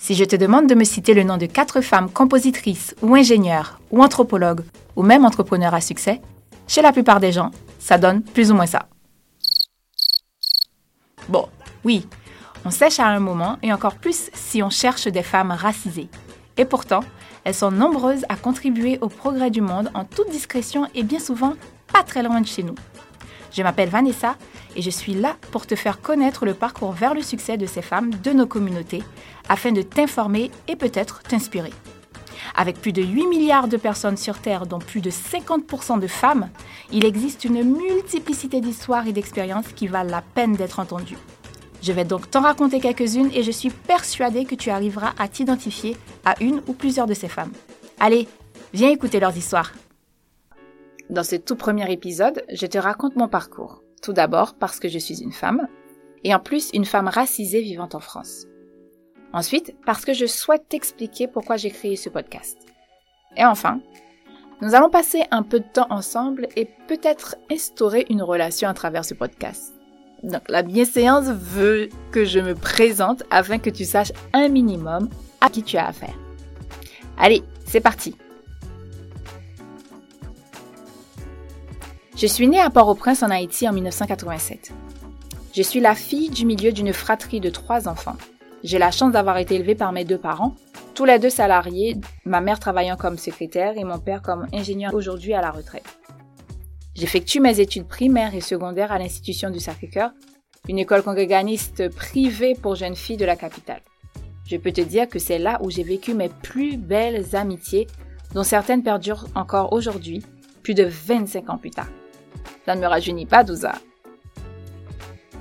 Si je te demande de me citer le nom de quatre femmes compositrices ou ingénieures ou anthropologues ou même entrepreneurs à succès, chez la plupart des gens, ça donne plus ou moins ça. Bon, oui, on sèche à un moment et encore plus si on cherche des femmes racisées. Et pourtant, elles sont nombreuses à contribuer au progrès du monde en toute discrétion et bien souvent pas très loin de chez nous. Je m'appelle Vanessa et je suis là pour te faire connaître le parcours vers le succès de ces femmes de nos communautés afin de t'informer et peut-être t'inspirer. Avec plus de 8 milliards de personnes sur Terre, dont plus de 50% de femmes, il existe une multiplicité d'histoires et d'expériences qui valent la peine d'être entendues. Je vais donc t'en raconter quelques-unes et je suis persuadée que tu arriveras à t'identifier à une ou plusieurs de ces femmes. Allez, viens écouter leurs histoires. Dans ce tout premier épisode, je te raconte mon parcours. Tout d'abord parce que je suis une femme, et en plus une femme racisée vivant en France. Ensuite, parce que je souhaite t'expliquer pourquoi j'ai créé ce podcast. Et enfin, nous allons passer un peu de temps ensemble et peut-être instaurer une relation à travers ce podcast. Donc la bienséance veut que je me présente afin que tu saches un minimum à qui tu as affaire. Allez, c'est parti. Je suis née à Port-au-Prince en Haïti en 1987. Je suis la fille du milieu d'une fratrie de trois enfants. J'ai la chance d'avoir été élevée par mes deux parents, tous les deux salariés, ma mère travaillant comme secrétaire et mon père comme ingénieur aujourd'hui à la retraite. J'effectue mes études primaires et secondaires à l'institution du Sacré-Cœur, une école congréganiste privée pour jeunes filles de la capitale. Je peux te dire que c'est là où j'ai vécu mes plus belles amitiés, dont certaines perdurent encore aujourd'hui, plus de 25 ans plus tard. Ça ne me rajeunit pas, Douza.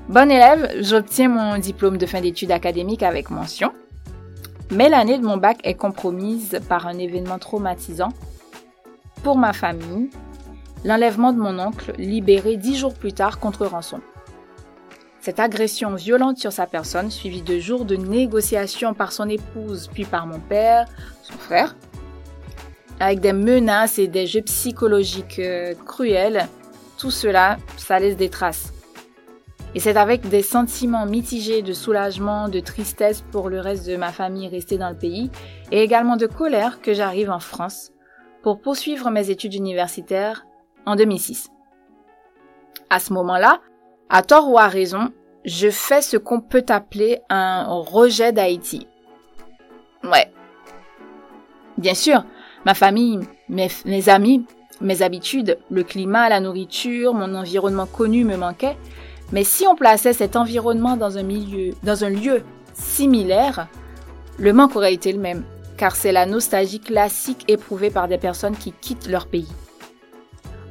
Bonne élève, j'obtiens mon diplôme de fin d'études académiques avec mention. Mais l'année de mon bac est compromise par un événement traumatisant pour ma famille, l'enlèvement de mon oncle libéré dix jours plus tard contre rançon. Cette agression violente sur sa personne, suivie de jours de négociations par son épouse puis par mon père, son frère, avec des menaces et des jeux psychologiques euh, cruels, tout cela, ça laisse des traces. Et c'est avec des sentiments mitigés de soulagement, de tristesse pour le reste de ma famille restée dans le pays, et également de colère que j'arrive en France pour poursuivre mes études universitaires en 2006. À ce moment-là, à tort ou à raison, je fais ce qu'on peut appeler un rejet d'Haïti. Ouais. Bien sûr, ma famille, mes, mes amis mes habitudes, le climat, la nourriture, mon environnement connu me manquaient. Mais si on plaçait cet environnement dans un milieu, dans un lieu similaire, le manque aurait été le même, car c'est la nostalgie classique éprouvée par des personnes qui quittent leur pays.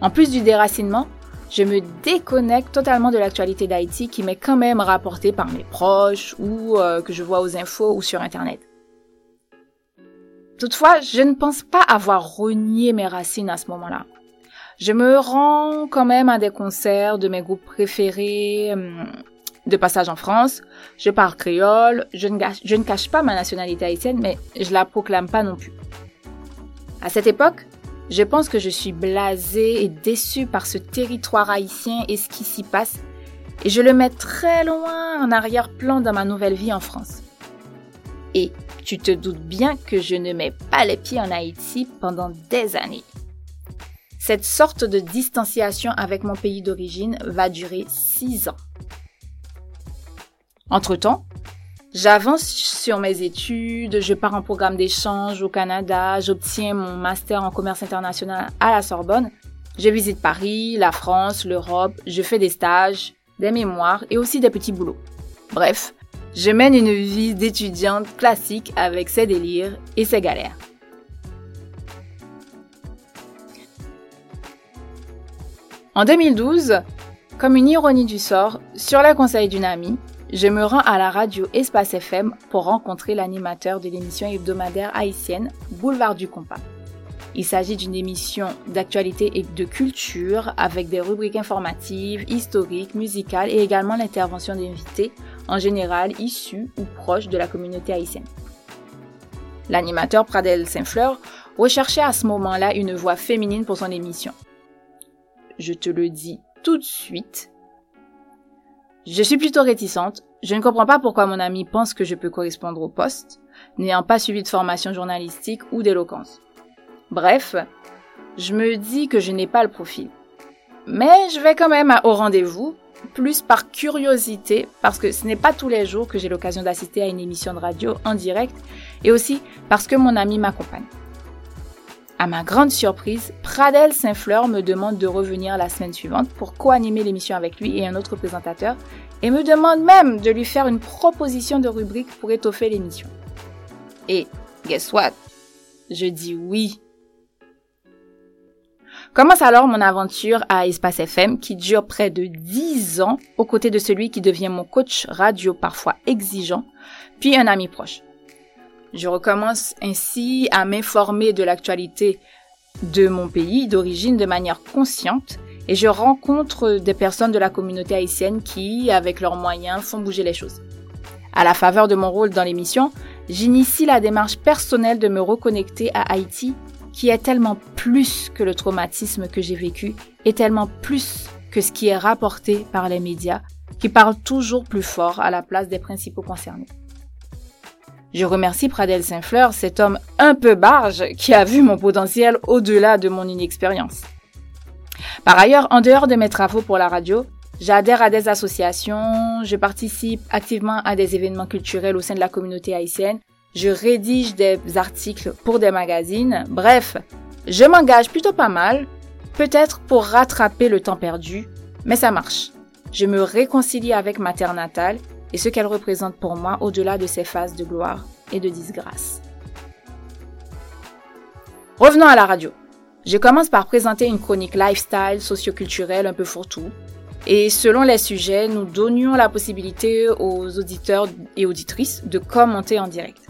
En plus du déracinement, je me déconnecte totalement de l'actualité d'Haïti qui m'est quand même rapportée par mes proches ou euh, que je vois aux infos ou sur Internet. Toutefois, je ne pense pas avoir renié mes racines à ce moment-là. Je me rends quand même à des concerts de mes groupes préférés hum, de passage en France. Je parle créole. Je ne, cache pas ma nationalité haïtienne, mais je la proclame pas non plus. À cette époque, je pense que je suis blasée et déçue par ce territoire haïtien et ce qui s'y passe, et je le mets très loin en arrière-plan dans ma nouvelle vie en France. Et tu te doutes bien que je ne mets pas les pieds en Haïti pendant des années. Cette sorte de distanciation avec mon pays d'origine va durer six ans. Entre-temps, j'avance sur mes études, je pars en programme d'échange au Canada, j'obtiens mon master en commerce international à la Sorbonne, je visite Paris, la France, l'Europe, je fais des stages, des mémoires et aussi des petits boulots. Bref, je mène une vie d'étudiante classique avec ses délires et ses galères. En 2012, comme une ironie du sort, sur le conseil d'une amie, je me rends à la radio Espace FM pour rencontrer l'animateur de l'émission hebdomadaire haïtienne Boulevard du Compas. Il s'agit d'une émission d'actualité et de culture avec des rubriques informatives, historiques, musicales et également l'intervention d'invités, en général issus ou proches de la communauté haïtienne. L'animateur Pradel Saint-Fleur recherchait à ce moment-là une voix féminine pour son émission. Je te le dis tout de suite, Je suis plutôt réticente. Je ne comprends pas pourquoi mon ami pense que je peux correspondre au poste, n'ayant pas suivi de formation journalistique ou d'éloquence. Bref, je me dis que je n'ai pas le profil. Mais je vais quand même au rendez-vous, plus par curiosité, parce que ce n'est pas tous les jours que j'ai l'occasion d'assister à une émission de radio en direct, et aussi parce que mon ami m'accompagne. À ma grande surprise, Pradel Saint-Fleur me demande de revenir la semaine suivante pour co-animer l'émission avec lui et un autre présentateur, et me demande même de lui faire une proposition de rubrique pour étoffer l'émission. Et, guess what? Je dis oui. Commence alors mon aventure à Espace FM qui dure près de 10 ans aux côtés de celui qui devient mon coach radio parfois exigeant, puis un ami proche. Je recommence ainsi à m'informer de l'actualité de mon pays d'origine de manière consciente et je rencontre des personnes de la communauté haïtienne qui, avec leurs moyens, font bouger les choses. À la faveur de mon rôle dans l'émission, j'initie la démarche personnelle de me reconnecter à Haïti qui est tellement plus que le traumatisme que j'ai vécu et tellement plus que ce qui est rapporté par les médias qui parlent toujours plus fort à la place des principaux concernés. Je remercie Pradel Saint-Fleur, cet homme un peu barge qui a vu mon potentiel au-delà de mon inexpérience. Par ailleurs, en dehors de mes travaux pour la radio, j'adhère à des associations, je participe activement à des événements culturels au sein de la communauté haïtienne je rédige des articles pour des magazines, bref, je m'engage plutôt pas mal, peut-être pour rattraper le temps perdu, mais ça marche. Je me réconcilie avec ma terre natale et ce qu'elle représente pour moi au-delà de ses phases de gloire et de disgrâce. Revenons à la radio. Je commence par présenter une chronique lifestyle, socioculturelle un peu fourre-tout. Et selon les sujets, nous donnions la possibilité aux auditeurs et auditrices de commenter en direct.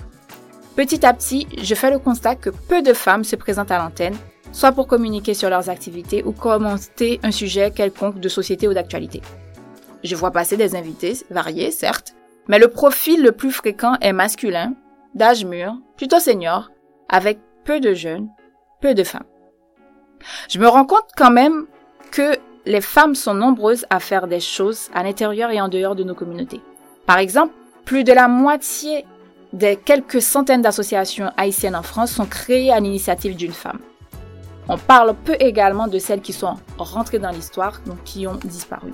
Petit à petit, je fais le constat que peu de femmes se présentent à l'antenne, soit pour communiquer sur leurs activités ou commenter un sujet quelconque de société ou d'actualité. Je vois passer des invités variés, certes, mais le profil le plus fréquent est masculin, d'âge mûr, plutôt senior, avec peu de jeunes, peu de femmes. Je me rends compte quand même que les femmes sont nombreuses à faire des choses à l'intérieur et en dehors de nos communautés. Par exemple, plus de la moitié des quelques centaines d'associations haïtiennes en France sont créées à l'initiative d'une femme. On parle peu également de celles qui sont rentrées dans l'histoire, donc qui ont disparu.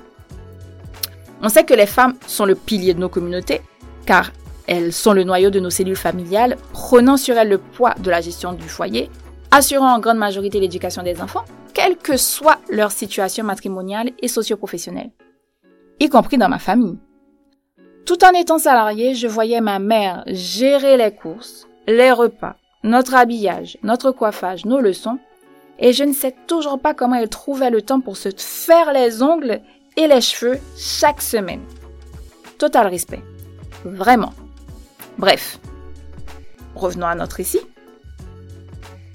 On sait que les femmes sont le pilier de nos communautés, car elles sont le noyau de nos cellules familiales, prenant sur elles le poids de la gestion du foyer, assurant en grande majorité l'éducation des enfants, quelle que soit leur situation matrimoniale et socio-professionnelle, y compris dans ma famille. Tout en étant salarié, je voyais ma mère gérer les courses, les repas, notre habillage, notre coiffage, nos leçons, et je ne sais toujours pas comment elle trouvait le temps pour se faire les ongles et les cheveux chaque semaine. Total respect. Vraiment. Bref. Revenons à notre récit.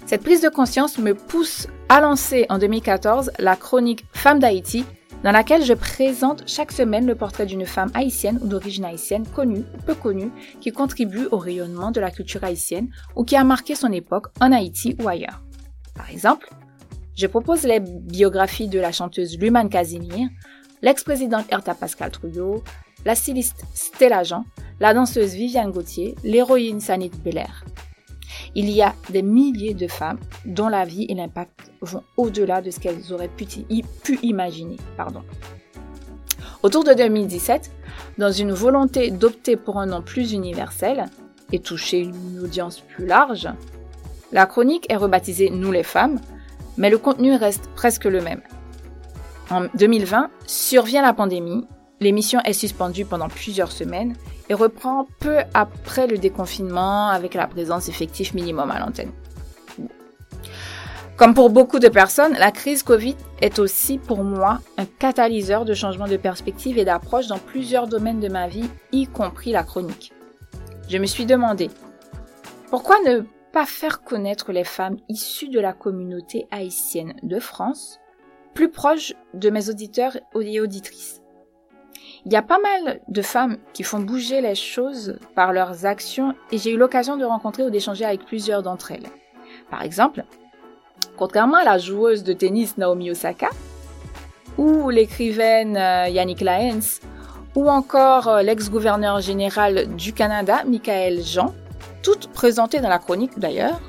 Cette prise de conscience me pousse à lancer en 2014 la chronique Femmes d'Haïti dans laquelle je présente chaque semaine le portrait d'une femme haïtienne ou d'origine haïtienne connue ou peu connue qui contribue au rayonnement de la culture haïtienne ou qui a marqué son époque en Haïti ou ailleurs. Par exemple, je propose les biographies de la chanteuse Luman Casimir, l'ex-présidente Erta Pascal Trouillot, la styliste Stella Jean, la danseuse Viviane Gauthier, l'héroïne Sanit Belair. Il y a des milliers de femmes dont la vie et l'impact vont au-delà de ce qu'elles auraient pu, imaginer. Pardon. Autour de 2017, dans une volonté d'opter pour un nom plus universel et toucher une audience plus large, la chronique est rebaptisée Nous les femmes, mais le contenu reste presque le même. En 2020, survient la pandémie, l'émission est suspendue pendant plusieurs semaines et reprend peu après le déconfinement avec la présence effective minimum à l'antenne. Comme pour beaucoup de personnes, la crise Covid est aussi pour moi un catalyseur de changement de perspective et d'approche dans plusieurs domaines de ma vie, y compris la chronique. Je me suis demandé, pourquoi ne pas faire connaître les femmes issues de la communauté haïtienne de France, plus proches de mes auditeurs et auditrices? Il y a pas mal de femmes qui font bouger les choses par leurs actions et j'ai eu l'occasion de rencontrer ou d'échanger avec plusieurs d'entre elles. Par exemple, contrairement à la joueuse de tennis Naomi Osaka, ou l'écrivaine euh, Yannick Laens, ou encore euh, l'ex-gouverneur général du Canada, Michael Jean, toutes présentées dans la chronique d'ailleurs,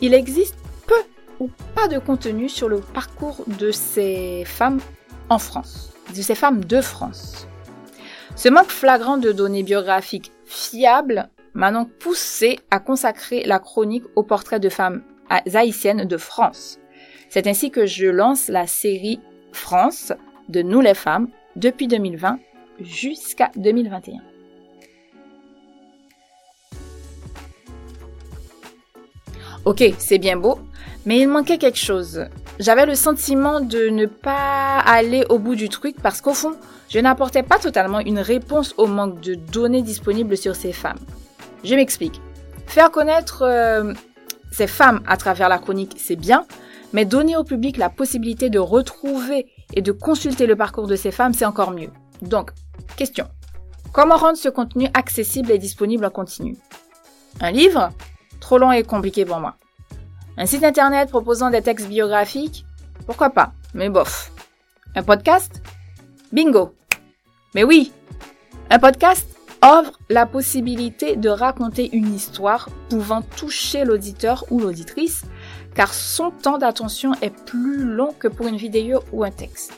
il existe peu ou pas de contenu sur le parcours de ces femmes en France, de ces femmes de France. Ce manque flagrant de données biographiques fiables m'a donc poussé à consacrer la chronique au portrait de femmes haïtiennes de France. C'est ainsi que je lance la série France de Nous les femmes depuis 2020 jusqu'à 2021. Ok, c'est bien beau, mais il manquait quelque chose. J'avais le sentiment de ne pas aller au bout du truc parce qu'au fond, je n'apportais pas totalement une réponse au manque de données disponibles sur ces femmes. Je m'explique. Faire connaître euh, ces femmes à travers la chronique, c'est bien, mais donner au public la possibilité de retrouver et de consulter le parcours de ces femmes, c'est encore mieux. Donc, question. Comment rendre ce contenu accessible et disponible en continu? Un livre? Trop long et compliqué pour moi. Un site internet proposant des textes biographiques Pourquoi pas, mais bof. Un podcast? Bingo. Mais oui, un podcast offre la possibilité de raconter une histoire pouvant toucher l'auditeur ou l'auditrice, car son temps d'attention est plus long que pour une vidéo ou un texte.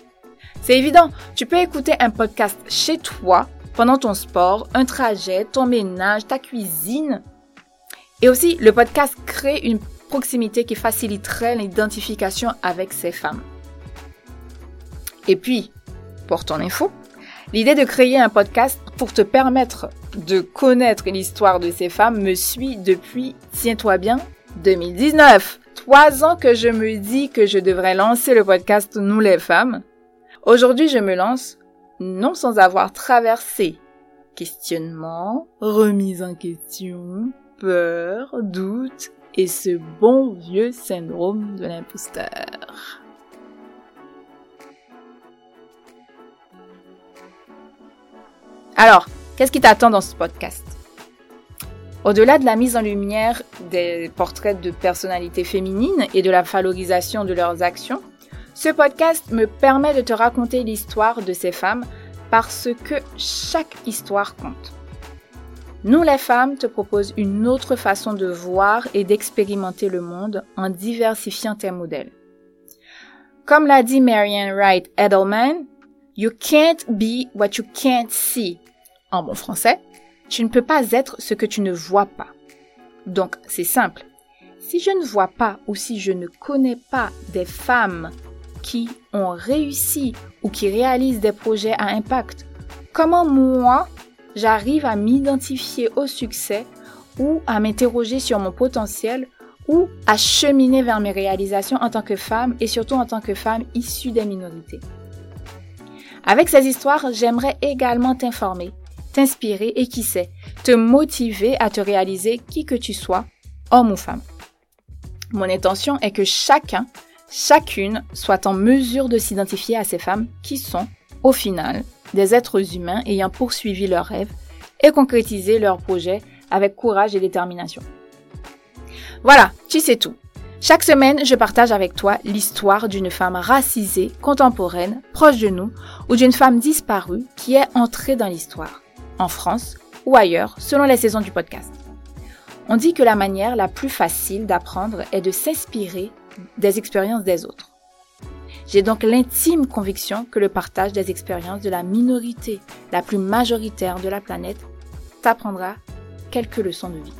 C'est évident, tu peux écouter un podcast chez toi, pendant ton sport, un trajet, ton ménage, ta cuisine. Et aussi, le podcast crée une proximité qui faciliterait l'identification avec ces femmes. Et puis, pour ton info, l'idée de créer un podcast pour te permettre de connaître l'histoire de ces femmes me suit depuis, tiens-toi bien, 2019. Trois ans que je me dis que je devrais lancer le podcast Nous les femmes. Aujourd'hui, je me lance, non sans avoir traversé questionnement, remise en question, peur, doute et ce bon vieux syndrome de l'imposteur. Alors, qu'est-ce qui t'attend dans ce podcast? Au-delà de la mise en lumière des portraits de personnalités féminines et de la valorisation de leurs actions, ce podcast me permet de te raconter l'histoire de ces femmes parce que chaque histoire compte. Nous les femmes te proposons une autre façon de voir et d'expérimenter le monde en diversifiant tes modèles. Comme l'a dit Marianne Wright Edelman, You can't be what you can't see. En bon français, tu ne peux pas être ce que tu ne vois pas. Donc, c'est simple. Si je ne vois pas ou si je ne connais pas des femmes qui ont réussi ou qui réalisent des projets à impact, comment moi, j'arrive à m'identifier au succès ou à m'interroger sur mon potentiel ou à cheminer vers mes réalisations en tant que femme et surtout en tant que femme issue des minorités. Avec ces histoires, j'aimerais également t'informer t'inspirer et qui sait, te motiver à te réaliser qui que tu sois, homme ou femme. Mon intention est que chacun, chacune soit en mesure de s'identifier à ces femmes qui sont, au final, des êtres humains ayant poursuivi leurs rêves et concrétisé leurs projets avec courage et détermination. Voilà, tu sais tout. Chaque semaine, je partage avec toi l'histoire d'une femme racisée, contemporaine, proche de nous, ou d'une femme disparue qui est entrée dans l'histoire en France ou ailleurs, selon les saisons du podcast. On dit que la manière la plus facile d'apprendre est de s'inspirer des expériences des autres. J'ai donc l'intime conviction que le partage des expériences de la minorité la plus majoritaire de la planète t'apprendra quelques leçons de vie.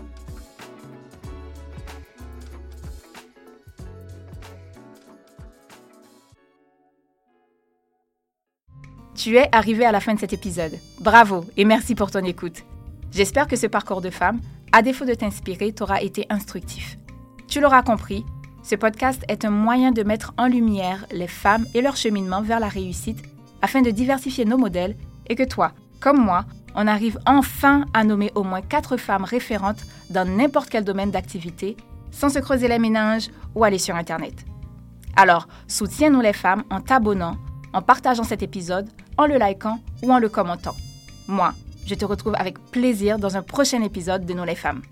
Tu es arrivé à la fin de cet épisode. Bravo et merci pour ton écoute. J'espère que ce parcours de femme, à défaut de t'inspirer, t'aura été instructif. Tu l'auras compris, ce podcast est un moyen de mettre en lumière les femmes et leur cheminement vers la réussite afin de diversifier nos modèles et que toi, comme moi, on arrive enfin à nommer au moins quatre femmes référentes dans n'importe quel domaine d'activité sans se creuser les méninges ou aller sur Internet. Alors, soutiens-nous les femmes en t'abonnant, en partageant cet épisode, en le likant ou en le commentant. Moi, je te retrouve avec plaisir dans un prochain épisode de Nous les femmes.